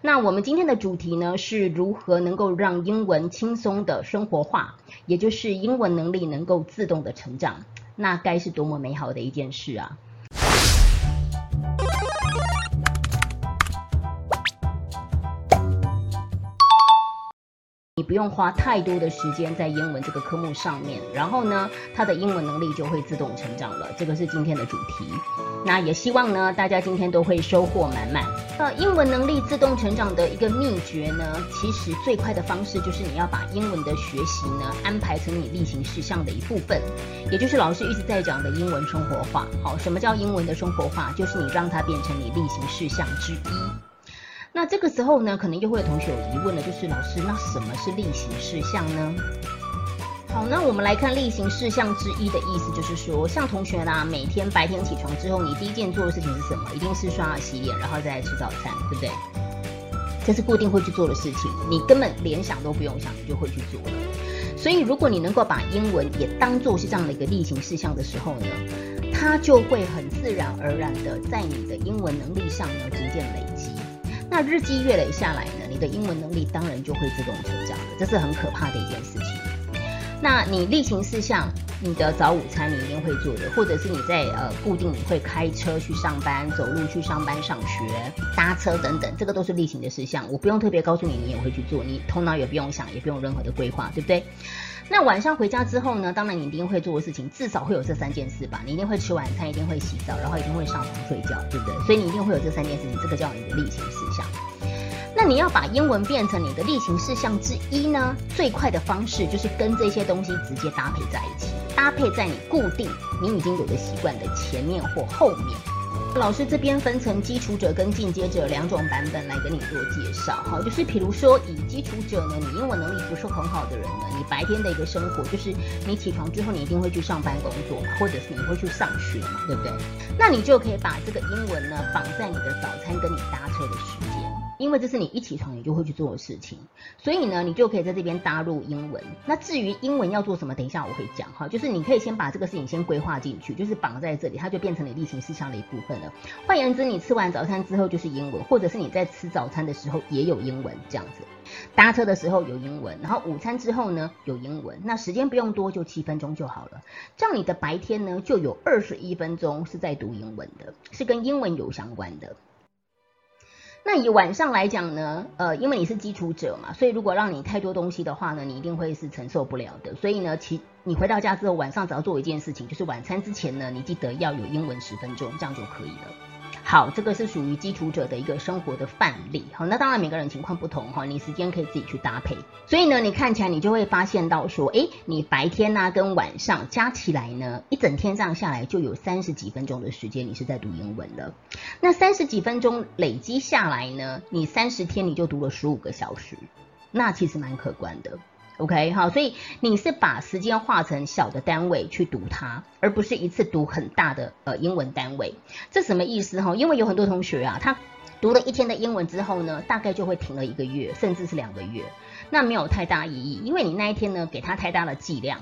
那我们今天的主题呢，是如何能够让英文轻松的生活化，也就是英文能力能够自动的成长，那该是多么美好的一件事啊！不用花太多的时间在英文这个科目上面，然后呢，他的英文能力就会自动成长了。这个是今天的主题。那也希望呢，大家今天都会收获满满。呃，英文能力自动成长的一个秘诀呢，其实最快的方式就是你要把英文的学习呢安排成你例行事项的一部分，也就是老师一直在讲的英文生活化。好，什么叫英文的生活化？就是你让它变成你例行事项之一。那这个时候呢，可能又会有同学有疑问了，就是老师，那什么是例行事项呢？好，那我们来看例行事项之一的意思，就是说，像同学啦，每天白天起床之后，你第一件做的事情是什么？一定是刷牙洗脸，然后再来吃早餐，对不对？这是固定会去做的事情，你根本连想都不用想，你就会去做了。所以，如果你能够把英文也当做是这样的一个例行事项的时候呢，它就会很自然而然的在你的英文能力上呢逐渐累积。那日积月累下来呢，你的英文能力当然就会自动成长了，这是很可怕的一件事情。那你例行事项，你的早午餐你一定会做的，或者是你在呃固定你会开车去上班、走路去上班、上学、搭车等等，这个都是例行的事项，我不用特别告诉你，你也会去做，你头脑也不用想，也不用任何的规划，对不对？那晚上回家之后呢？当然你一定会做的事情，至少会有这三件事吧。你一定会吃晚餐，一定会洗澡，然后一定会上床睡觉，对不对？所以你一定会有这三件事情，这个叫你的例行事项。那你要把英文变成你的例行事项之一呢？最快的方式就是跟这些东西直接搭配在一起，搭配在你固定你已经有的习惯的前面或后面。老师这边分成基础者跟进阶者两种版本来跟你做介绍，哈，就是比如说以基础者呢，你英文能力不是很好的人呢，你白天的一个生活就是你起床之后你一定会去上班工作嘛，或者是你会去上学嘛，对不对？那你就可以把这个英文呢绑在你的早餐跟你搭车的时间。因为这是你一起床你就会去做的事情，所以呢，你就可以在这边搭入英文。那至于英文要做什么，等一下我会讲哈。就是你可以先把这个事情先规划进去，就是绑在这里，它就变成你例行事项的一部分了。换言之，你吃完早餐之后就是英文，或者是你在吃早餐的时候也有英文这样子。搭车的时候有英文，然后午餐之后呢有英文。那时间不用多，就七分钟就好了。这样你的白天呢就有二十一分钟是在读英文的，是跟英文有相关的。那以晚上来讲呢，呃，因为你是基础者嘛，所以如果让你太多东西的话呢，你一定会是承受不了的。所以呢，其你回到家之后，晚上只要做一件事情，就是晚餐之前呢，你记得要有英文十分钟，这样就可以了。好，这个是属于基础者的一个生活的范例。好，那当然每个人情况不同哈，你时间可以自己去搭配。所以呢，你看起来你就会发现到说，哎，你白天呢跟晚上加起来呢，一整天这样下来就有三十几分钟的时间你是在读英文了。那三十几分钟累积下来呢，你三十天你就读了十五个小时，那其实蛮可观的。OK，好，所以你是把时间化成小的单位去读它，而不是一次读很大的呃英文单位。这什么意思哈？因为有很多同学啊，他读了一天的英文之后呢，大概就会停了一个月，甚至是两个月，那没有太大意义，因为你那一天呢给他太大的剂量。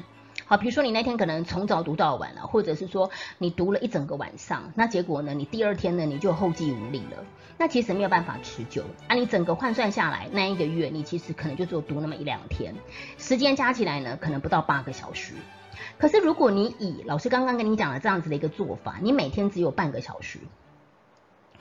好，比如说你那天可能从早读到晚了，或者是说你读了一整个晚上，那结果呢，你第二天呢你就后继无力了。那其实没有办法持久啊！你整个换算下来，那一个月你其实可能就只有读那么一两天，时间加起来呢，可能不到八个小时。可是如果你以老师刚刚跟你讲的这样子的一个做法，你每天只有半个小时，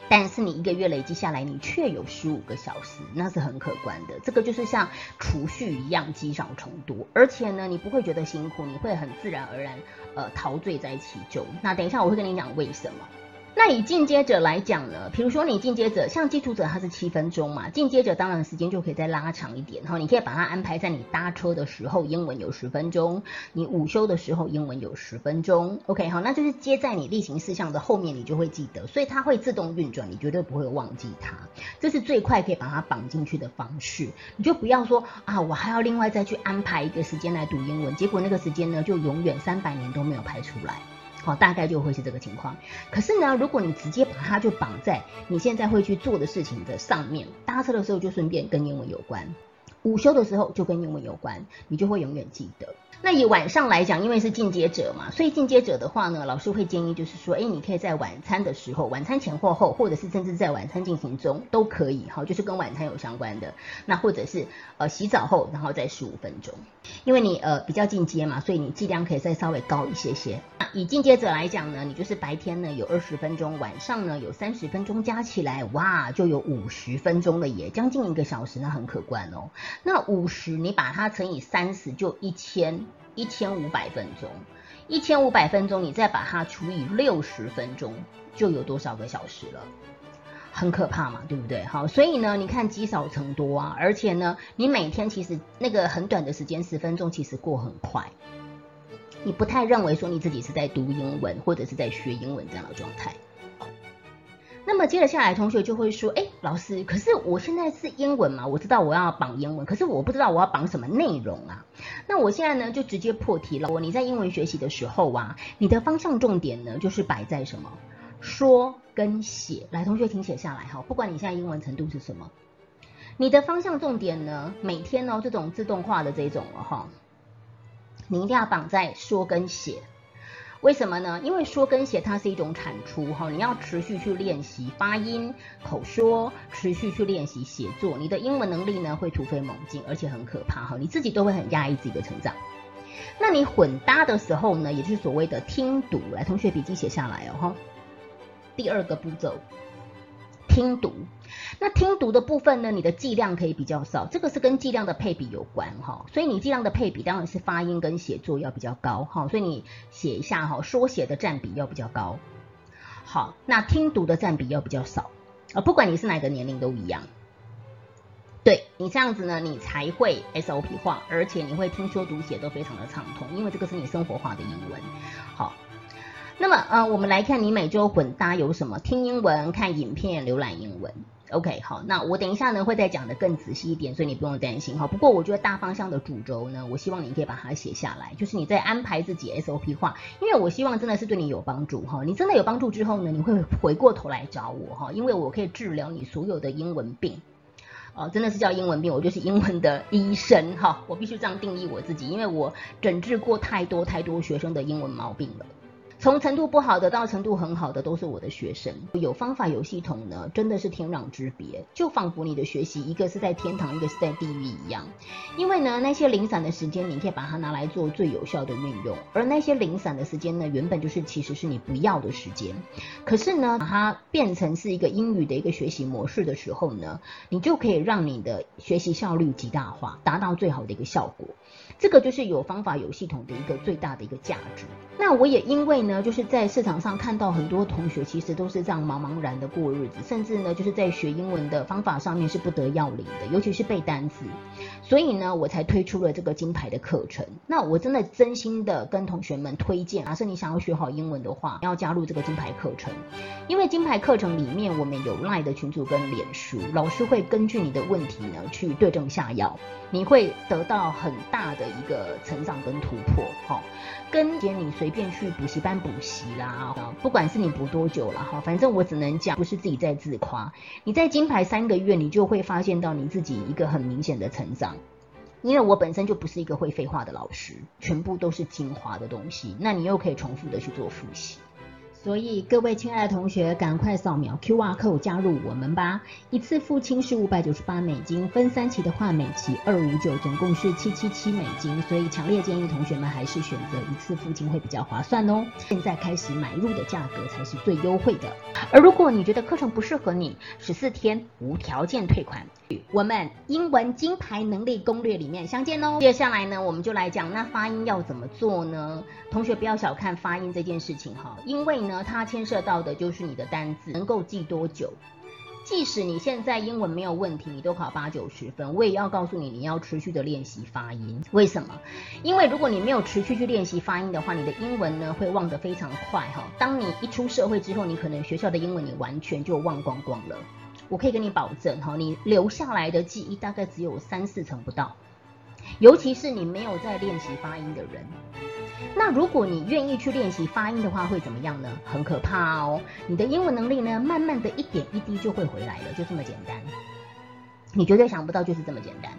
但是你一个月累积下来，你却有十五个小时，那是很可观的。这个就是像储蓄一样积少成多，而且呢，你不会觉得辛苦，你会很自然而然呃陶醉在其中。那等一下我会跟你讲为什么。那以进阶者来讲呢，比如说你进阶者像基础者，他是七分钟嘛，进阶者当然时间就可以再拉长一点哈。你可以把它安排在你搭车的时候，英文有十分钟；你午休的时候，英文有十分钟。OK，好，那就是接在你例行事项的后面，你就会记得，所以它会自动运转，你绝对不会忘记它。这是最快可以把它绑进去的方式。你就不要说啊，我还要另外再去安排一个时间来读英文，结果那个时间呢，就永远三百年都没有排出来。好，大概就会是这个情况。可是呢，如果你直接把它就绑在你现在会去做的事情的上面，搭车的时候就顺便跟英文有关，午休的时候就跟英文有关，你就会永远记得。那以晚上来讲，因为是进阶者嘛，所以进阶者的话呢，老师会建议就是说，哎，你可以在晚餐的时候，晚餐前或后，或者是甚至在晚餐进行中都可以，哈，就是跟晚餐有相关的。那或者是呃洗澡后，然后再十五分钟，因为你呃比较进阶嘛，所以你剂量可以再稍微高一些些。那以进阶者来讲呢，你就是白天呢有二十分钟，晚上呢有三十分钟，加起来哇就有五十分钟了耶，将近一个小时，那很可观哦。那五十你把它乘以三十，就一千。一千五百分钟，一千五百分钟，你再把它除以六十分钟，就有多少个小时了？很可怕嘛，对不对？好，所以呢，你看积少成多啊，而且呢，你每天其实那个很短的时间，十分钟其实过很快，你不太认为说你自己是在读英文或者是在学英文这样的状态。那么接着下来，同学就会说：“哎，老师，可是我现在是英文嘛？我知道我要绑英文，可是我不知道我要绑什么内容啊？那我现在呢，就直接破题了。你在英文学习的时候啊，你的方向重点呢，就是摆在什么？说跟写。来，同学请写下来哈。不管你现在英文程度是什么，你的方向重点呢，每天呢这种自动化的这种了哈，你一定要绑在说跟写。”为什么呢？因为说跟写它是一种产出哈，你要持续去练习发音、口说，持续去练习写作，你的英文能力呢会突飞猛进，而且很可怕哈，你自己都会很压抑自己的成长。那你混搭的时候呢，也就是所谓的听读，来同学笔记写下来哦哈。第二个步骤。听读，那听读的部分呢？你的剂量可以比较少，这个是跟剂量的配比有关哈。所以你剂量的配比当然是发音跟写作要比较高哈。所以你写一下哈，说写的占比要比较高。好，那听读的占比要比较少啊。不管你是哪个年龄都一样。对你这样子呢，你才会 SOP 化，而且你会听说读写都非常的畅通，因为这个是你生活化的英文。好。那么，呃，我们来看你每周混搭有什么？听英文、看影片、浏览英文。OK，好，那我等一下呢会再讲的更仔细一点，所以你不用担心哈。不过我觉得大方向的主轴呢，我希望你可以把它写下来，就是你在安排自己 SOP 化，因为我希望真的是对你有帮助哈。你真的有帮助之后呢，你会回过头来找我哈，因为我可以治疗你所有的英文病。哦，真的是叫英文病，我就是英文的医生哈。我必须这样定义我自己，因为我诊治过太多太多学生的英文毛病了。从程度不好的到程度很好的，都是我的学生。有方法有系统呢，真的是天壤之别。就仿佛你的学习，一个是在天堂，一个是在地狱一样。因为呢，那些零散的时间，你可以把它拿来做最有效的运用；而那些零散的时间呢，原本就是其实是你不要的时间。可是呢，把它变成是一个英语的一个学习模式的时候呢，你就可以让你的学习效率极大化，达到最好的一个效果。这个就是有方法有系统的一个最大的一个价值。那我也因为呢，就是在市场上看到很多同学其实都是这样茫茫然的过日子，甚至呢就是在学英文的方法上面是不得要领的，尤其是背单词。所以呢，我才推出了这个金牌的课程。那我真的真心的跟同学们推荐，假设你想要学好英文的话，要加入这个金牌课程。因为金牌课程里面我们有赖的群组跟脸书，老师会根据你的问题呢去对症下药，你会得到很大的一个成长跟突破。哈，跟姐你随便去补习班补习啦，不管是你补多久了哈，反正我只能讲，不是自己在自夸。你在金牌三个月，你就会发现到你自己一个很明显的成长。因为我本身就不是一个会废话的老师，全部都是精华的东西，那你又可以重复的去做复习。所以各位亲爱的同学，赶快扫描 Q R code 加入我们吧！一次付清是五百九十八美金，分三期的话每期二五九，总共是七七七美金。所以强烈建议同学们还是选择一次付清会比较划算哦。现在开始买入的价格才是最优惠的。而如果你觉得课程不适合你，十四天无条件退款。我们英文金牌能力攻略里面相见哦。接下来呢，我们就来讲那发音要怎么做呢？同学不要小看发音这件事情哈，因为呢，它牵涉到的就是你的单字能够记多久。即使你现在英文没有问题，你都考八九十分，我也要告诉你，你要持续的练习发音。为什么？因为如果你没有持续去练习发音的话，你的英文呢会忘得非常快哈。当你一出社会之后，你可能学校的英文你完全就忘光光了。我可以跟你保证哈，你留下来的记忆大概只有三四成不到，尤其是你没有在练习发音的人。那如果你愿意去练习发音的话，会怎么样呢？很可怕哦，你的英文能力呢，慢慢的一点一滴就会回来了，就这么简单。你绝对想不到，就是这么简单。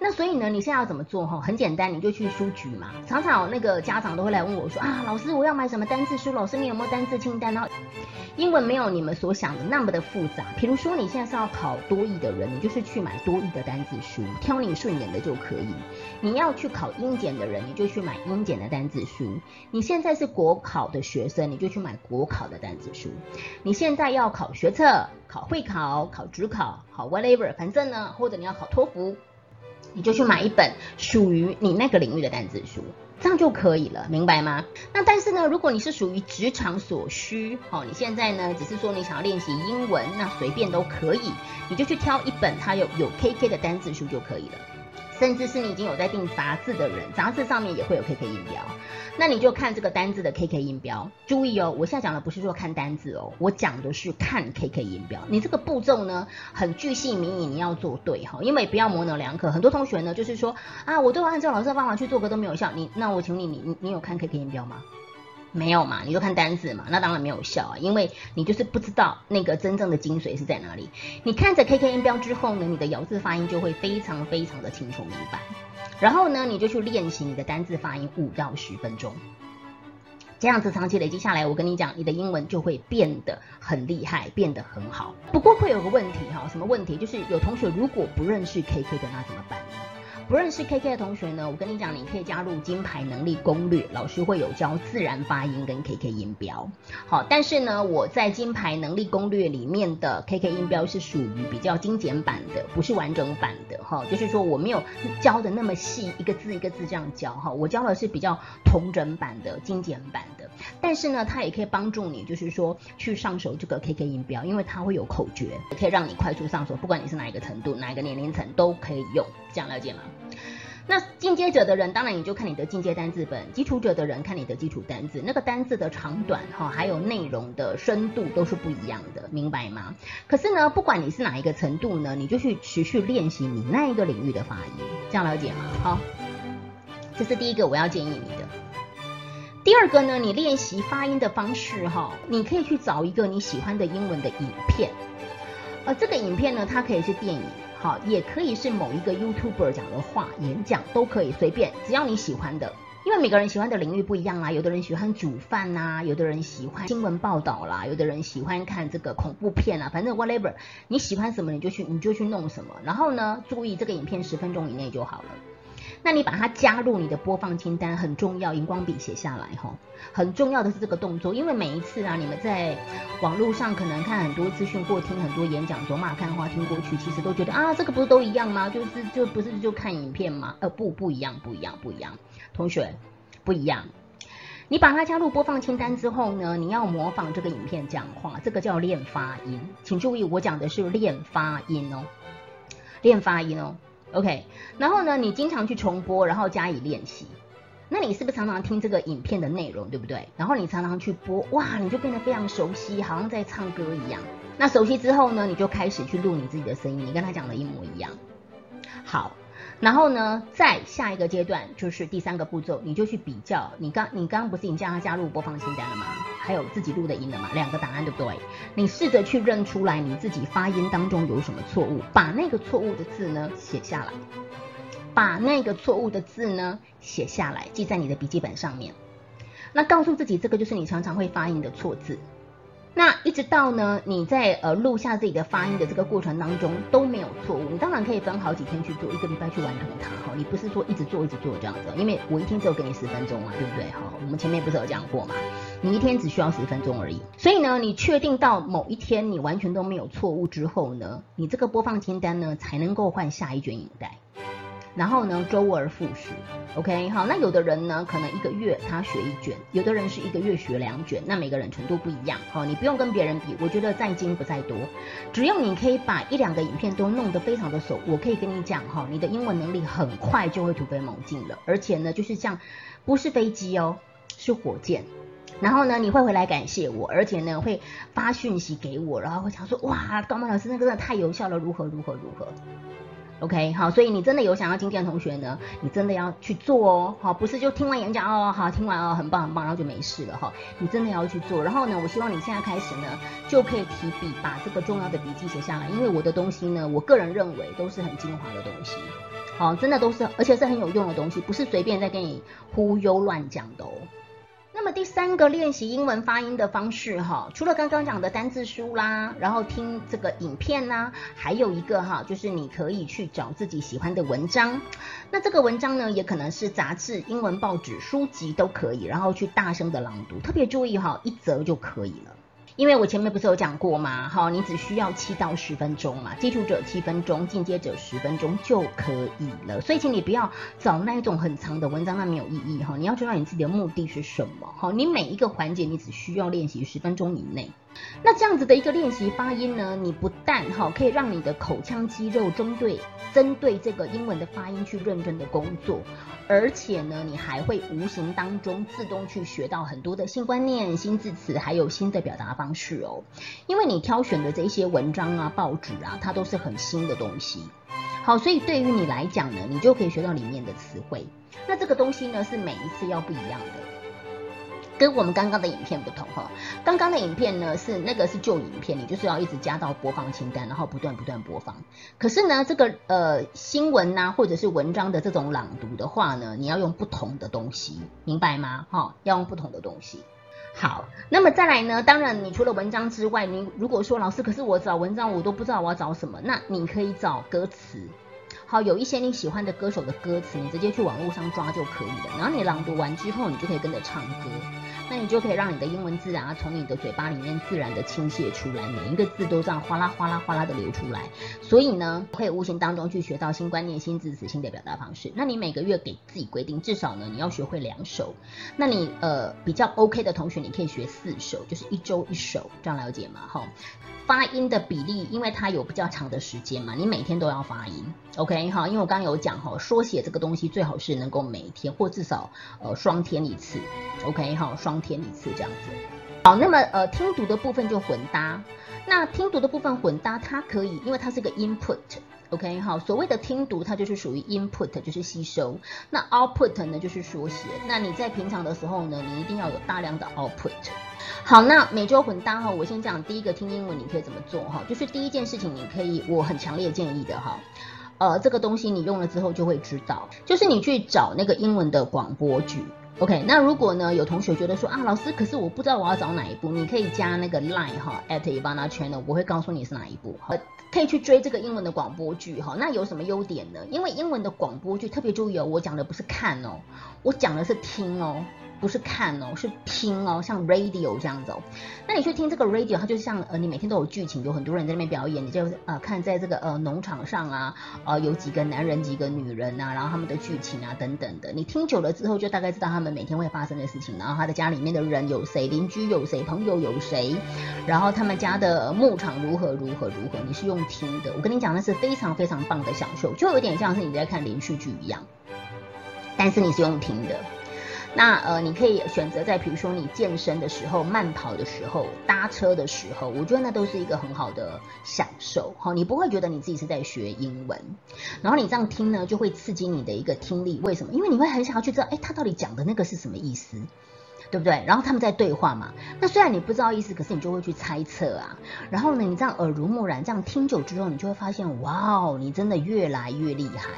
那所以呢，你现在要怎么做哈？很简单，你就去书局嘛。常常那个家长都会来问我说啊，老师我要买什么单字书？老师你有没有单字清单？然后英文没有你们所想的那么的复杂。比如说你现在是要考多译的人，你就是去买多译的单字书，挑你顺眼的就可以。你要去考英检的人，你就去买英检的单字书。你现在是国考的学生，你就去买国考的单字书。你现在要考学测、考会考、考职考、考 whatever，反正呢，或者你要考托福。你就去买一本属于你那个领域的单字书，这样就可以了，明白吗？那但是呢，如果你是属于职场所需，哦，你现在呢只是说你想要练习英文，那随便都可以，你就去挑一本它有有 KK 的单字书就可以了。甚至是你已经有在订杂志的人，杂志上面也会有 KK 音标，那你就看这个单字的 KK 音标。注意哦，我现在讲的不是说看单字哦，我讲的是看 KK 音标。你这个步骤呢，很具细明义，你要做对哈，因为不要模棱两可。很多同学呢，就是说啊，我都按照老师的方法去做，可都没有效。你那我请你，你你你有看 KK 音标吗？没有嘛，你就看单字嘛，那当然没有效啊，因为你就是不知道那个真正的精髓是在哪里。你看着 KK 音标之后呢，你的咬字发音就会非常非常的清楚明白。然后呢，你就去练习你的单字发音五到十分钟，这样子长期累积下来，我跟你讲，你的英文就会变得很厉害，变得很好。不过会有个问题哈，什么问题？就是有同学如果不认识 KK 的，那怎么办？不认识 KK 的同学呢，我跟你讲，你可以加入金牌能力攻略，老师会有教自然发音跟 KK 音标。好，但是呢，我在金牌能力攻略里面的 KK 音标是属于比较精简版的，不是完整版的哈。就是说我没有教的那么细，一个字一个字这样教哈。我教的是比较同整版的、精简版的。但是呢，它也可以帮助你，就是说去上手这个 KK 音标，因为它会有口诀，可以让你快速上手，不管你是哪一个程度、哪一个年龄层都可以用。这样了解吗？那进阶者的人，当然你就看你的进阶单字本；基础者的人看你的基础单字。那个单字的长短哈，还有内容的深度都是不一样的，明白吗？可是呢，不管你是哪一个程度呢，你就去持续练习你那一个领域的发音，这样了解吗？好，这是第一个我要建议你的。第二个呢，你练习发音的方式哈，你可以去找一个你喜欢的英文的影片，呃，这个影片呢，它可以是电影。好，也可以是某一个 YouTuber 讲的话，演讲都可以随便，只要你喜欢的。因为每个人喜欢的领域不一样啊，有的人喜欢煮饭呐，有的人喜欢新闻报道啦，有的人喜欢看这个恐怖片啊，反正 whatever，你喜欢什么你就去你就去弄什么。然后呢，注意这个影片十分钟以内就好了。那你把它加入你的播放清单很重要，荧光笔写下来哈。很重要的是这个动作，因为每一次啊，你们在网络上可能看很多资讯或听很多演讲，走马看花听过去，其实都觉得啊，这个不是都一样吗？就是就不是就看影片吗？呃，不不一样，不一样，不一样。同学，不一样。你把它加入播放清单之后呢，你要模仿这个影片讲话，这个叫练发音。请注意，我讲的是练发音哦，练发音哦。OK，然后呢，你经常去重播，然后加以练习。那你是不是常常听这个影片的内容，对不对？然后你常常去播，哇，你就变得非常熟悉，好像在唱歌一样。那熟悉之后呢，你就开始去录你自己的声音，你跟他讲的一模一样。好。然后呢，再下一个阶段就是第三个步骤，你就去比较。你刚你刚刚不是已经叫他加入播放清单了吗？还有自己录的音了吗？两个答案对不对？你试着去认出来你自己发音当中有什么错误，把那个错误的字呢写下来，把那个错误的字呢写下来，记在你的笔记本上面。那告诉自己，这个就是你常常会发音的错字。那一直到呢，你在呃录下自己的发音的这个过程当中都没有错误，你当然可以分好几天去做，一个礼拜去完成它哈。你不是说一直做一直做这样子，因为我一天只有给你十分钟嘛，对不对？哈，我们前面不是有讲过嘛，你一天只需要十分钟而已。所以呢，你确定到某一天你完全都没有错误之后呢，你这个播放清单呢才能够换下一卷影带。然后呢，周而复始，OK，好，那有的人呢，可能一个月他学一卷，有的人是一个月学两卷，那每个人程度不一样，好，你不用跟别人比，我觉得在精不在多，只要你可以把一两个影片都弄得非常的熟，我可以跟你讲哈，你的英文能力很快就会突飞猛进了，而且呢，就是像不是飞机哦，是火箭，然后呢，你会回来感谢我，而且呢，会发讯息给我，然后会想说，哇，高曼老师那个真的太有效了，如何如何如何。OK，好，所以你真的有想要精进的同学呢，你真的要去做哦，好，不是就听完演讲哦，好，听完哦，很棒很棒，然后就没事了哈，你真的要去做。然后呢，我希望你现在开始呢，就可以提笔把这个重要的笔记写下来，因为我的东西呢，我个人认为都是很精华的东西。好，真的都是，而且是很有用的东西，不是随便在跟你忽悠乱讲的哦。那么第三个练习英文发音的方式哈，除了刚刚讲的单字书啦，然后听这个影片呐，还有一个哈，就是你可以去找自己喜欢的文章。那这个文章呢，也可能是杂志、英文报纸、书籍都可以，然后去大声的朗读，特别注意哈，一则就可以了。因为我前面不是有讲过吗？哈，你只需要七到十分钟嘛，基础者七分钟，进阶者十分钟就可以了。所以请你不要找那一种很长的文章，那没有意义哈。你要知道你自己的目的是什么。哈，你每一个环节你只需要练习十分钟以内。那这样子的一个练习发音呢，你不但哈可以让你的口腔肌肉针对针对这个英文的发音去认真的工作，而且呢，你还会无形当中自动去学到很多的新观念、新字词，还有新的表达方式哦。因为你挑选的这些文章啊、报纸啊，它都是很新的东西。好，所以对于你来讲呢，你就可以学到里面的词汇。那这个东西呢，是每一次要不一样的。跟我们刚刚的影片不同哈，刚刚的影片呢是那个是旧影片，你就是要一直加到播放清单，然后不断不断播放。可是呢，这个呃新闻呐或者是文章的这种朗读的话呢，你要用不同的东西，明白吗？哈，要用不同的东西。好，那么再来呢，当然你除了文章之外，你如果说老师，可是我找文章我都不知道我要找什么，那你可以找歌词。好，有一些你喜欢的歌手的歌词，你直接去网络上抓就可以了。然后你朗读完之后，你就可以跟着唱歌，那你就可以让你的英文自然啊从你的嘴巴里面自然的倾泻出来，每一个字都这样哗啦哗啦哗啦的流出来。所以呢，可以无形当中去学到新观念、新字词、新的表达方式。那你每个月给自己规定，至少呢你要学会两首。那你呃比较 OK 的同学，你可以学四首，就是一周一首，这样了解吗？哈。发音的比例，因为它有比较长的时间嘛，你每天都要发音，OK 哈，因为我刚刚有讲哈，缩写这个东西最好是能够每天或至少呃双天一次，OK 哈，双天一次这样子。好，那么呃听读的部分就混搭，那听读的部分混搭，它可以，因为它是个 input，OK 哈，所谓的听读它就是属于 input，就是吸收，那 output 呢就是缩写，那你在平常的时候呢，你一定要有大量的 output。好，那每周混搭哈，我先讲第一个听英文你可以怎么做哈，就是第一件事情你可以，我很强烈建议的哈，呃，这个东西你用了之后就会知道，就是你去找那个英文的广播剧，OK，那如果呢有同学觉得说啊老师，可是我不知道我要找哪一部，你可以加那个 line 哈，at Ivana Channel，我会告诉你是哪一部，呃，可以去追这个英文的广播剧哈，那有什么优点呢？因为英文的广播剧特别注意哦，我讲的不是看哦，我讲的是听哦。不是看哦，是听哦，像 radio 这样子哦。那你去听这个 radio，它就像呃，你每天都有剧情，有很多人在那边表演，你就呃看在这个呃农场上啊，呃有几个男人几个女人啊，然后他们的剧情啊等等的。你听久了之后，就大概知道他们每天会发生的事情，然后他的家里面的人有谁，邻居有谁，朋友有谁，然后他们家的牧场如何如何如何。你是用听的，我跟你讲那是非常非常棒的享受，就有点像是你在看连续剧一样，但是你是用听的。那呃，你可以选择在比如说你健身的时候、慢跑的时候、搭车的时候，我觉得那都是一个很好的享受。好，你不会觉得你自己是在学英文，然后你这样听呢，就会刺激你的一个听力。为什么？因为你会很想要去知道，哎，他到底讲的那个是什么意思，对不对？然后他们在对话嘛。那虽然你不知道意思，可是你就会去猜测啊。然后呢，你这样耳濡目染，这样听久之后，你就会发现，哇哦，你真的越来越厉害，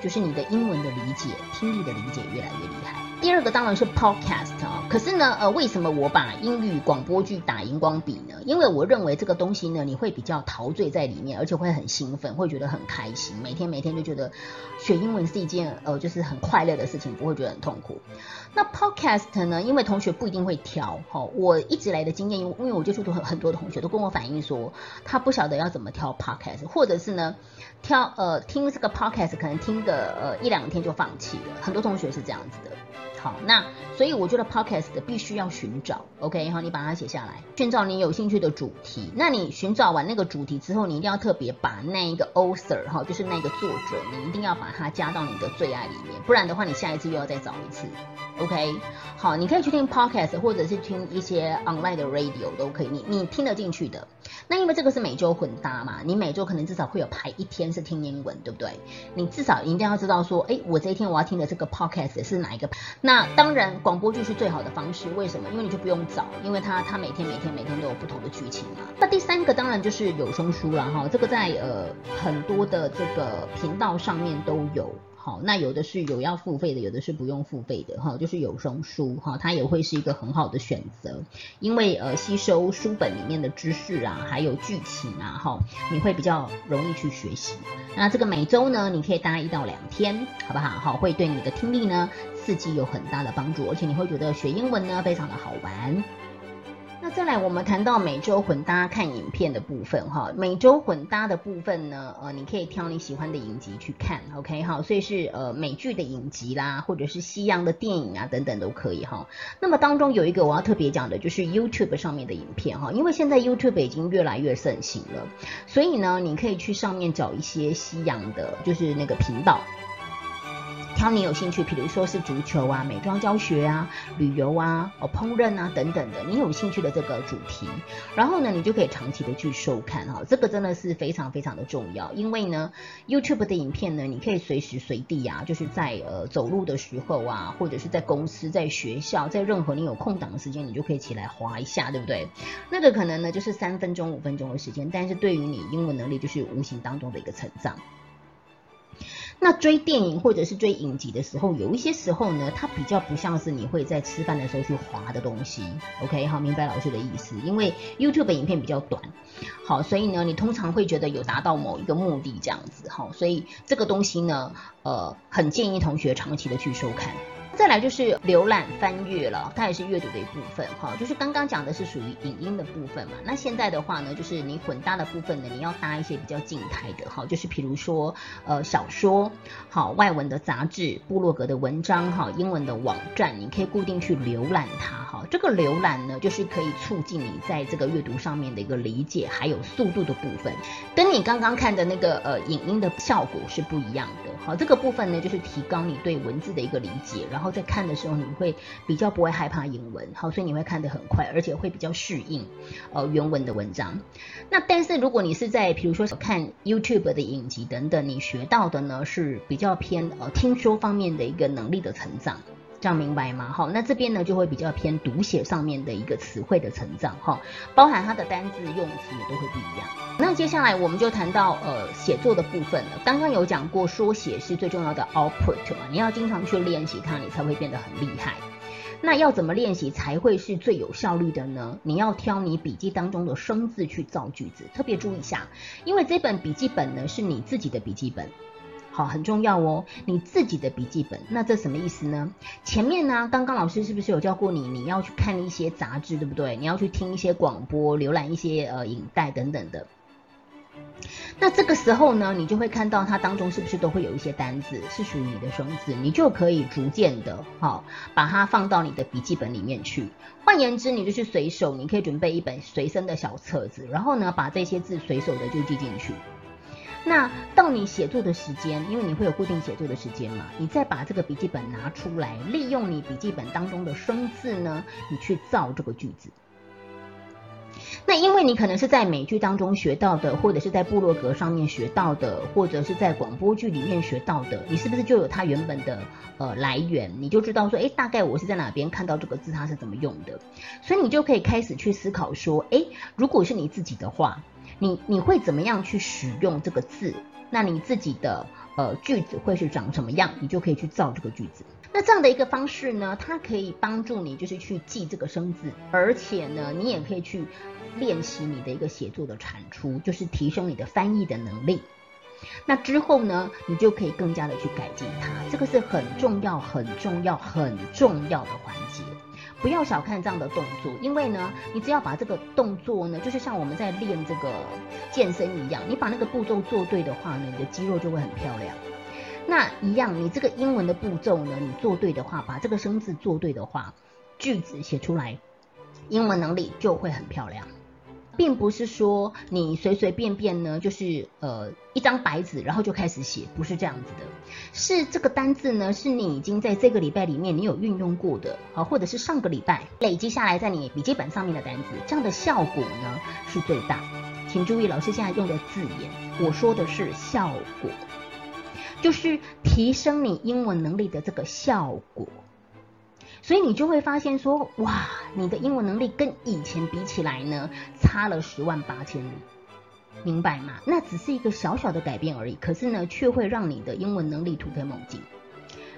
就是你的英文的理解、听力的理解越来越厉害。第二个当然是 podcast 啊，可是呢，呃，为什么我把英语广播剧打荧光笔呢？因为我认为这个东西呢，你会比较陶醉在里面，而且会很兴奋，会觉得很开心，每天每天就觉得学英文是一件呃，就是很快乐的事情，不会觉得很痛苦。那 podcast 呢，因为同学不一定会挑，哈，我一直来的经验，因为因为我接触到很很多的同学都跟我反映说，他不晓得要怎么挑 podcast，或者是呢，挑呃听这个 podcast 可能听个呃一两天就放弃了，很多同学是这样子的。好，那所以我觉得 podcast 必须要寻找，OK 好，你把它写下来，寻找你有兴趣的主题。那你寻找完那个主题之后，你一定要特别把那一个 author 哈，就是那个作者，你一定要把它加到你的最爱里面，不然的话，你下一次又要再找一次，OK 好，你可以去听 podcast，或者是听一些 online 的 radio 都可以，你你听得进去的。那因为这个是每周混搭嘛，你每周可能至少会有排一天是听英文，对不对？你至少一定要知道说，哎，我这一天我要听的这个 podcast 是哪一个？那当然广播剧是最好的方式，为什么？因为你就不用找，因为它它每天每天每天都有不同的剧情嘛。那第三个当然就是有声书了哈，这个在呃很多的这个频道上面都有。好，那有的是有要付费的，有的是不用付费的哈，就是有声书哈，它也会是一个很好的选择，因为呃吸收书本里面的知识啊，还有剧情啊哈，你会比较容易去学习。那这个每周呢，你可以搭一到两天，好不好？好，会对你的听力呢刺激有很大的帮助，而且你会觉得学英文呢非常的好玩。那再来，我们谈到每周混搭看影片的部分哈，每周混搭的部分呢，呃，你可以挑你喜欢的影集去看，OK 哈，所以是呃美剧的影集啦，或者是西洋的电影啊等等都可以哈。那么当中有一个我要特别讲的，就是 YouTube 上面的影片哈，因为现在 YouTube 已经越来越盛行了，所以呢，你可以去上面找一些西洋的，就是那个频道。挑你有兴趣，比如说是足球啊、美妆教学啊、旅游啊、哦烹饪啊等等的，你有兴趣的这个主题，然后呢，你就可以长期的去收看哈，这个真的是非常非常的重要，因为呢，YouTube 的影片呢，你可以随时随地啊，就是在呃走路的时候啊，或者是在公司、在学校、在任何你有空档的时间，你就可以起来划一下，对不对？那个可能呢就是三分钟、五分钟的时间，但是对于你英文能力就是无形当中的一个成长。那追电影或者是追影集的时候，有一些时候呢，它比较不像是你会在吃饭的时候去划的东西。OK，好，明白老师的意思。因为 YouTube 影片比较短，好，所以呢，你通常会觉得有达到某一个目的这样子，好，所以这个东西呢，呃，很建议同学长期的去收看。再来就是浏览翻阅了，它也是阅读的一部分哈。就是刚刚讲的是属于影音的部分嘛。那现在的话呢，就是你混搭的部分呢，你要搭一些比较静态的哈，就是比如说呃小说，好外文的杂志、部落格的文章哈，英文的网站，你可以固定去浏览它。这个浏览呢，就是可以促进你在这个阅读上面的一个理解，还有速度的部分，跟你刚刚看的那个呃影音的效果是不一样的。好，这个部分呢，就是提高你对文字的一个理解，然后在看的时候，你会比较不会害怕英文，好，所以你会看得很快，而且会比较适应呃原文的文章。那但是如果你是在比如说看 YouTube 的影集等等，你学到的呢是比较偏呃听说方面的一个能力的成长。这样明白吗？好，那这边呢就会比较偏读写上面的一个词汇的成长，哈，包含它的单字用词也都会不一样。那接下来我们就谈到呃写作的部分了。刚刚有讲过，说写是最重要的 output 嘛，你要经常去练习它，你才会变得很厉害。那要怎么练习才会是最有效率的呢？你要挑你笔记当中的生字去造句子，特别注意一下，因为这本笔记本呢是你自己的笔记本。好，很重要哦。你自己的笔记本，那这什么意思呢？前面呢，刚刚老师是不是有教过你？你要去看一些杂志，对不对？你要去听一些广播，浏览一些呃影带等等的。那这个时候呢，你就会看到它当中是不是都会有一些单字是属于你的生字，你就可以逐渐的，好，把它放到你的笔记本里面去。换言之，你就是随手，你可以准备一本随身的小册子，然后呢，把这些字随手的就记进去。那到你写作的时间，因为你会有固定写作的时间嘛，你再把这个笔记本拿出来，利用你笔记本当中的生字呢，你去造这个句子。那因为你可能是在美剧当中学到的，或者是在部落格上面学到的，或者是在广播剧里面学到的，你是不是就有它原本的呃来源？你就知道说，哎，大概我是在哪边看到这个字，它是怎么用的，所以你就可以开始去思考说，哎，如果是你自己的话。你你会怎么样去使用这个字？那你自己的呃句子会是长什么样？你就可以去造这个句子。那这样的一个方式呢，它可以帮助你就是去记这个生字，而且呢，你也可以去练习你的一个写作的产出，就是提升你的翻译的能力。那之后呢，你就可以更加的去改进它。这个是很重要、很重要、很重要的环节。不要小看这样的动作，因为呢，你只要把这个动作呢，就是像我们在练这个健身一样，你把那个步骤做对的话呢，你的肌肉就会很漂亮。那一样，你这个英文的步骤呢，你做对的话，把这个生字做对的话，句子写出来，英文能力就会很漂亮。并不是说你随随便便呢，就是呃一张白纸，然后就开始写，不是这样子的。是这个单字呢，是你已经在这个礼拜里面你有运用过的，啊，或者是上个礼拜累积下来在你笔记本上面的单字，这样的效果呢是最大。请注意，老师现在用的字眼，我说的是效果，就是提升你英文能力的这个效果。所以你就会发现说，哇，你的英文能力跟以前比起来呢，差了十万八千里。明白吗？那只是一个小小的改变而已，可是呢，却会让你的英文能力突飞猛进。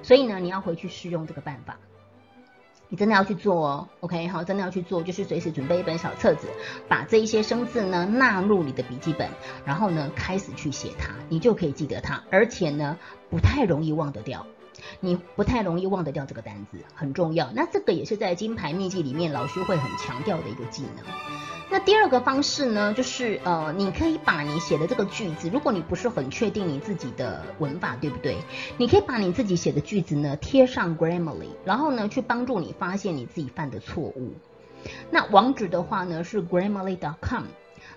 所以呢，你要回去试用这个办法。你真的要去做哦，OK，好，真的要去做，就是随时准备一本小册子，把这一些生字呢纳入你的笔记本，然后呢开始去写它，你就可以记得它，而且呢不太容易忘得掉。你不太容易忘得掉这个单字，很重要。那这个也是在金牌秘籍里面老师会很强调的一个技能。那第二个方式呢，就是呃，你可以把你写的这个句子，如果你不是很确定你自己的文法对不对，你可以把你自己写的句子呢贴上 Grammarly，然后呢去帮助你发现你自己犯的错误。那网址的话呢是 Grammarly.com。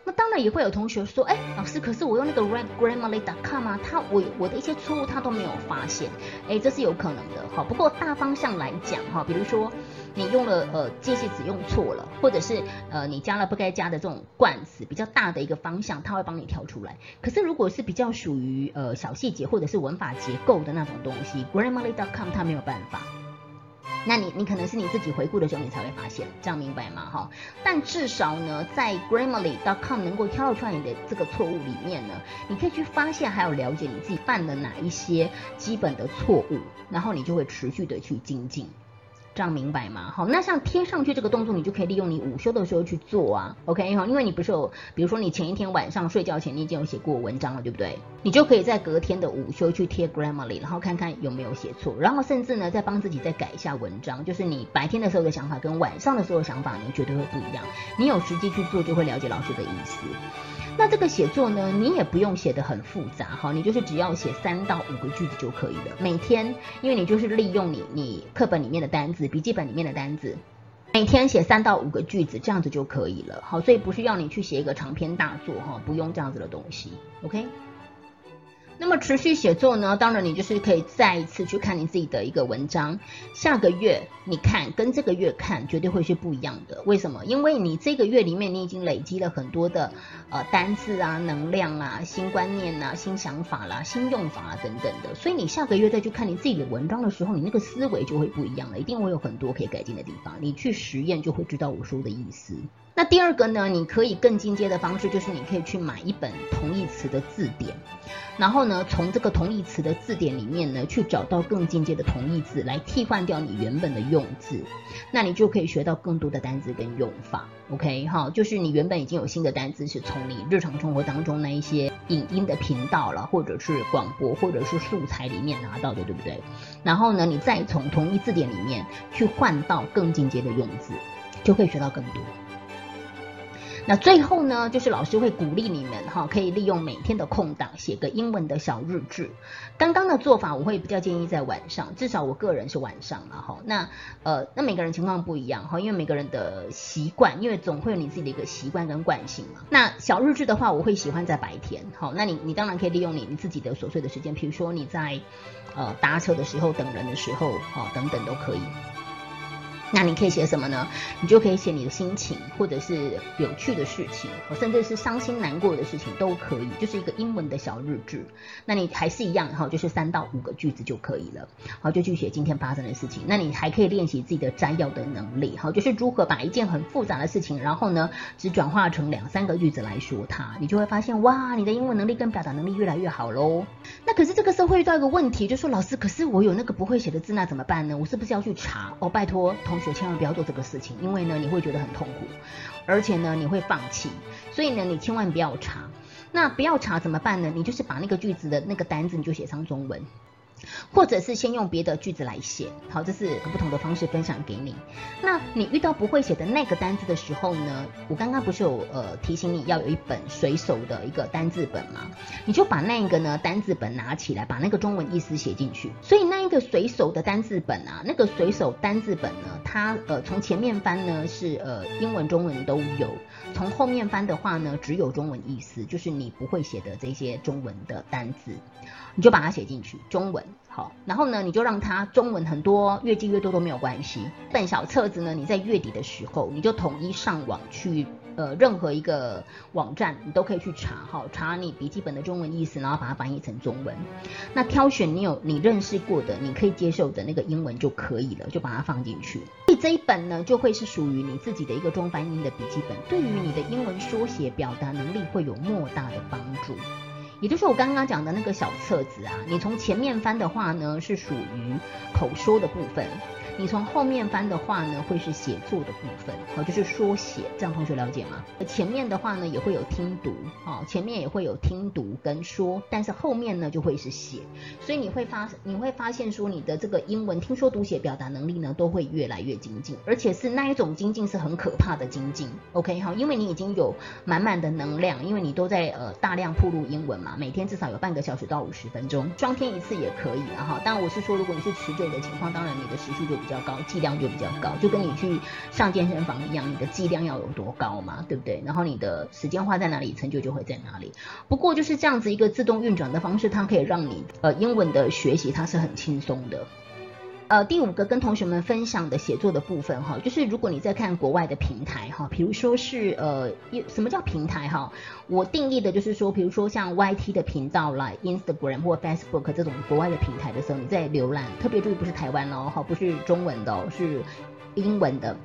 那当然也会有同学说，哎，老师，可是我用那个 redgrammarly.com 啊，他我我的一些错误他都没有发现，哎，这是有可能的哈。不过大方向来讲哈，比如说你用了呃介系词用错了，或者是呃你加了不该加的这种冠词，比较大的一个方向，他会帮你挑出来。可是如果是比较属于呃小细节或者是文法结构的那种东西，grammarly.com 它没有办法。那你你可能是你自己回顾的时候，你才会发现，这样明白吗？哈，但至少呢，在 Grammarly.com 能够挑出来你的这个错误里面呢，你可以去发现还有了解你自己犯了哪一些基本的错误，然后你就会持续的去精进。这样明白吗？好，那像贴上去这个动作，你就可以利用你午休的时候去做啊。OK 哈，因为你不是有，比如说你前一天晚上睡觉前你已经有写过文章了，对不对？你就可以在隔天的午休去贴 Grammarly，然后看看有没有写错，然后甚至呢再帮自己再改一下文章，就是你白天的时候的想法跟晚上的时候的想法呢绝对会不一样。你有实际去做，就会了解老师的意思。那这个写作呢，你也不用写的很复杂哈，你就是只要写三到五个句子就可以了。每天，因为你就是利用你你课本里面的单子、笔记本里面的单子，每天写三到五个句子，这样子就可以了。好，所以不是要你去写一个长篇大作哈，不用这样子的东西。OK。那么持续写作呢？当然，你就是可以再一次去看你自己的一个文章。下个月你看跟这个月看绝对会是不一样的。为什么？因为你这个月里面你已经累积了很多的呃单字啊、能量啊、新观念啊、新想法啦、新用法啊等等的。所以你下个月再去看你自己的文章的时候，你那个思维就会不一样了，一定会有很多可以改进的地方。你去实验就会知道我说的意思。那第二个呢，你可以更进阶的方式，就是你可以去买一本同义词的字典，然后呢，从这个同义词的字典里面呢，去找到更进阶的同义字来替换掉你原本的用字，那你就可以学到更多的单词跟用法。OK 哈，就是你原本已经有新的单词是从你日常生活当中那一些影音的频道了，或者是广播，或者是素材里面拿到的，对不对？然后呢，你再从同一字典里面去换到更进阶的用字，就可以学到更多。那最后呢，就是老师会鼓励你们哈，可以利用每天的空档写个英文的小日志。刚刚的做法我会比较建议在晚上，至少我个人是晚上了哈。那呃，那每个人情况不一样哈，因为每个人的习惯，因为总会有你自己的一个习惯跟惯性嘛。那小日志的话，我会喜欢在白天。好，那你你当然可以利用你你自己的琐碎的时间，比如说你在呃搭车的时候、等人的时候，哈等等都可以。那你可以写什么呢？你就可以写你的心情，或者是有趣的事情，甚至是伤心难过的事情都可以，就是一个英文的小日志。那你还是一样哈，就是三到五个句子就可以了。好，就去写今天发生的事情。那你还可以练习自己的摘要的能力，好，就是如何把一件很复杂的事情，然后呢，只转化成两三个句子来说它，你就会发现哇，你的英文能力跟表达能力越来越好喽。那可是这个时候会遇到一个问题，就说老师，可是我有那个不会写的字，那怎么办呢？我是不是要去查？哦，拜托。同学千万不要做这个事情，因为呢你会觉得很痛苦，而且呢你会放弃，所以呢你千万不要查。那不要查怎么办呢？你就是把那个句子的那个单子你就写上中文。或者是先用别的句子来写，好，这是不同的方式分享给你。那你遇到不会写的那个单字的时候呢？我刚刚不是有呃提醒你要有一本随手的一个单字本吗？你就把那一个呢单字本拿起来，把那个中文意思写进去。所以那一个随手的单字本啊，那个随手单字本呢，它呃从前面翻呢是呃英文中文都有，从后面翻的话呢只有中文意思，就是你不会写的这些中文的单字。你就把它写进去，中文好，然后呢，你就让它中文很多，越记越多都没有关系。本小册子呢，你在月底的时候，你就统一上网去，呃，任何一个网站你都可以去查，哈，查你笔记本的中文意思，然后把它翻译成中文。那挑选你有你认识过的，你可以接受的那个英文就可以了，就把它放进去。所以这一本呢，就会是属于你自己的一个中翻英的笔记本，对于你的英文缩写表达能力会有莫大的帮助。也就是我刚刚讲的那个小册子啊，你从前面翻的话呢，是属于口说的部分。你从后面翻的话呢，会是写作的部分，好，就是说写，这样同学了解吗？前面的话呢，也会有听读，哦，前面也会有听读跟说，但是后面呢就会是写，所以你会发你会发现说你的这个英文听说读写表达能力呢都会越来越精进，而且是那一种精进是很可怕的精进，OK 好，因为你已经有满满的能量，因为你都在呃大量铺路英文嘛，每天至少有半个小时到五十分钟，双天一次也可以了哈，当然我是说如果你是持久的情况，当然你的时数就。比较高，剂量就比较高，就跟你去上健身房一样，你的剂量要有多高嘛，对不对？然后你的时间花在哪里，成就就会在哪里。不过就是这样子一个自动运转的方式，它可以让你呃英文的学习它是很轻松的。呃，第五个跟同学们分享的写作的部分哈，就是如果你在看国外的平台哈，比如说是呃，什么叫平台哈？我定义的就是说，比如说像 YT 的频道啦、Instagram 或 Facebook 这种国外的平台的时候，你在浏览，特别注意不是台湾哦，哈，不是中文的，是。英文的，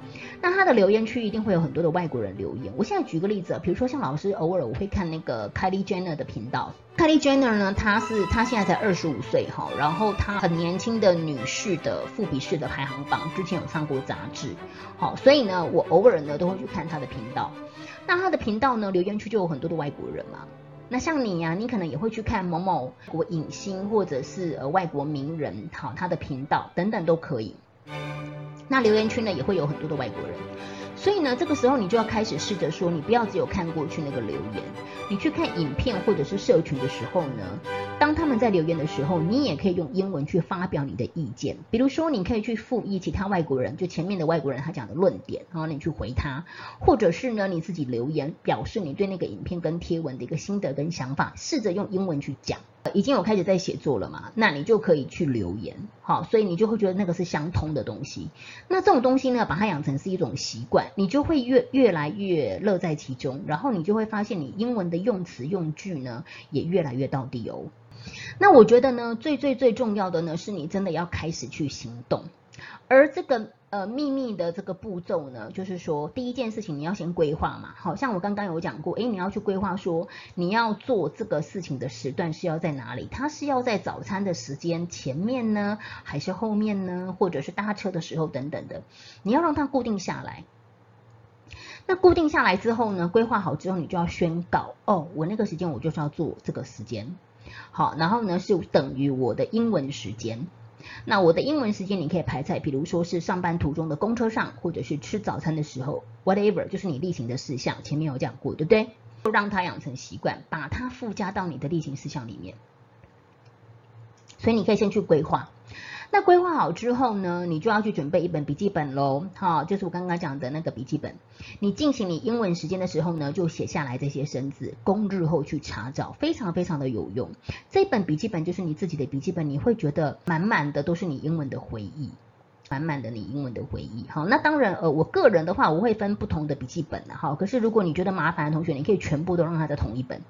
那他的留言区一定会有很多的外国人留言。我现在举个例子，比如说像老师偶尔我会看那个 Kylie Jenner 的频道，Kylie Jenner 呢，她是她现在才二十五岁哈，然后她很年轻的女士的富比士的排行榜，之前有上过杂志，好，所以呢，我偶尔呢都会去看她的频道。那她的频道呢，留言区就有很多的外国人嘛。那像你呀，你可能也会去看某某国影星或者是呃外国名人，好，他的频道等等都可以。那留言区呢也会有很多的外国人，所以呢，这个时候你就要开始试着说，你不要只有看过去那个留言，你去看影片或者是社群的时候呢，当他们在留言的时候，你也可以用英文去发表你的意见。比如说，你可以去复议其他外国人，就前面的外国人他讲的论点，然后你去回他，或者是呢你自己留言表示你对那个影片跟贴文的一个心得跟想法，试着用英文去讲。已经有开始在写作了嘛？那你就可以去留言，好，所以你就会觉得那个是相通的东西。那这种东西呢，把它养成是一种习惯，你就会越越来越乐在其中，然后你就会发现你英文的用词用句呢也越来越到底哦。那我觉得呢，最最最重要的呢，是你真的要开始去行动，而这个。呃，秘密的这个步骤呢，就是说第一件事情你要先规划嘛，好像我刚刚有讲过，诶，你要去规划说你要做这个事情的时段是要在哪里？它是要在早餐的时间前面呢，还是后面呢？或者是搭车的时候等等的，你要让它固定下来。那固定下来之后呢，规划好之后，你就要宣告，哦，我那个时间我就是要做这个时间，好，然后呢是等于我的英文时间。那我的英文时间你可以排在，比如说是上班途中的公车上，或者是吃早餐的时候，whatever，就是你例行的事项，前面有讲过，对不对？就让它养成习惯，把它附加到你的例行事项里面。所以你可以先去规划。那规划好之后呢，你就要去准备一本笔记本喽，哈，就是我刚刚讲的那个笔记本。你进行你英文时间的时候呢，就写下来这些生字，供日后去查找，非常非常的有用。这本笔记本就是你自己的笔记本，你会觉得满满的都是你英文的回忆。满满的你英文的回忆，好，那当然，呃，我个人的话，我会分不同的笔记本的，哈。可是如果你觉得麻烦的同学，你可以全部都让它在同一本。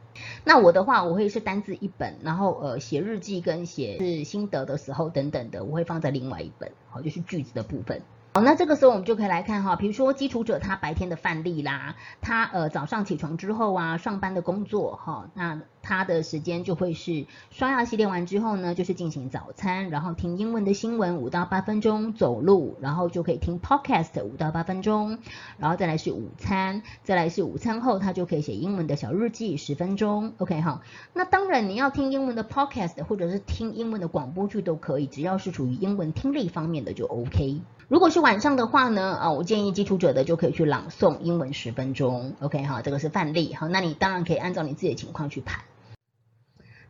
那我的话，我会是单字一本，然后呃，写日记跟写是心得的时候等等的，我会放在另外一本，好，就是句子的部分。好，那这个时候我们就可以来看哈，比如说基础者他白天的范例啦，他呃早上起床之后啊，上班的工作哈，那他的时间就会是刷牙洗脸完之后呢，就是进行早餐，然后听英文的新闻五到八分钟，走路，然后就可以听 podcast 五到八分钟，然后再来是午餐，再来是午餐后他就可以写英文的小日记十分钟，OK 哈，那当然你要听英文的 podcast 或者是听英文的广播剧都可以，只要是属于英文听力方面的就 OK。如果是晚上的话呢，啊，我建议基础者的就可以去朗诵英文十分钟，OK 哈，这个是范例，好，那你当然可以按照你自己的情况去排。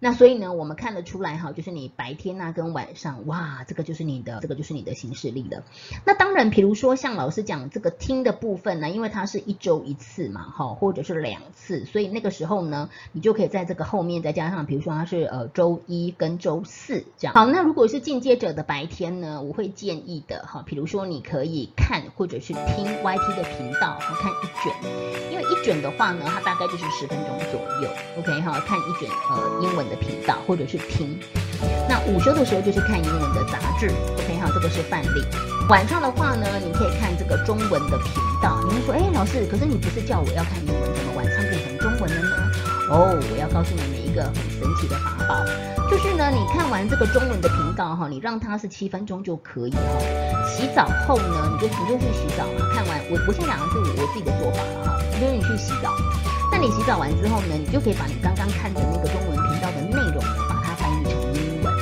那所以呢，我们看得出来哈，就是你白天呐跟晚上，哇，这个就是你的，这个就是你的行事力了。那当然，比如说像老师讲这个听的部分呢，因为它是一周一次嘛，哈，或者是两次，所以那个时候呢，你就可以在这个后面再加上，比如说它是呃周一跟周四这样。好，那如果是进阶者的白天呢，我会建议的哈，比如说你可以看或者是听 YT 的频道，看一卷，因为一卷的话呢，它大概就是十分钟左右，OK 哈，看一卷呃英文。的频道，或者是听。那午休的时候就是看英文的杂志，OK 哈，这个是范例。晚上的话呢，你可以看这个中文的频道。你会说，哎，老师，可是你不是叫我要看英文，怎么晚上变成中文了呢？哦，我要告诉你们一个很神奇的法宝，就是呢，你看完这个中文的频道哈，你让它是七分钟就可以哈。洗澡后呢，你就你就去洗澡嘛。看完我我先讲的是我自己的做法了哈，就是你去洗澡。那你洗澡完之后呢，你就可以把你刚刚看的那个中文的内容，把它翻译成英文。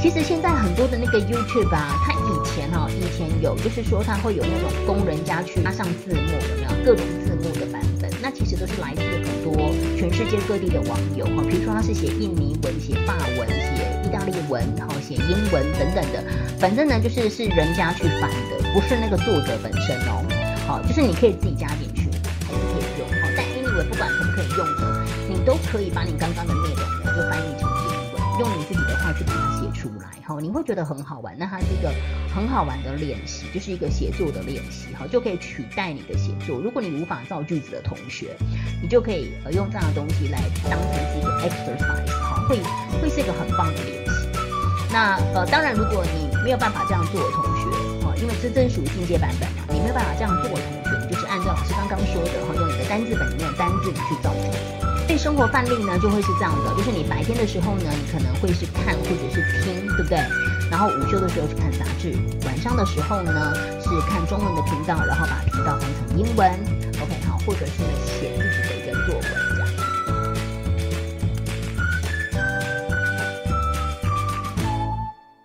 其实现在很多的那个 YouTube 啊，它以前哈，以前有就是说它会有那种供人家去加上字幕，有没有各种字幕的版本？那其实都是来自很多全世界各地的网友哈，比如说他是写印尼文、写法文、写意大利文，然后写英文等等的，反正呢就是是人家去翻的，不是那个作者本身哦。好，就是你可以自己加进去。还是可以用。但印尼文不管可不可以用的，都可以把你刚刚的内容呢，就翻译成英文，用你自己的话去把它写出来，哈，你会觉得很好玩。那它是一个很好玩的练习，就是一个写作的练习，哈，就可以取代你的写作。如果你无法造句子的同学，你就可以呃用这样的东西来当成是一个 exercise，哈，会会是一个很棒的练习。那呃，当然如果你没有办法这样做的同学，哈，因为这真属于进阶版本嘛，你没有办法这样做的同学，你就是按照老师刚刚说的，哈，用你的单字本里面的单字去造。所以生活范例呢，就会是这样的，就是你白天的时候呢，你可能会是看或者是听，对不对？然后午休的时候去看杂志，晚上的时候呢是看中文的频道，然后把频道换成英文，OK 好，或者是写。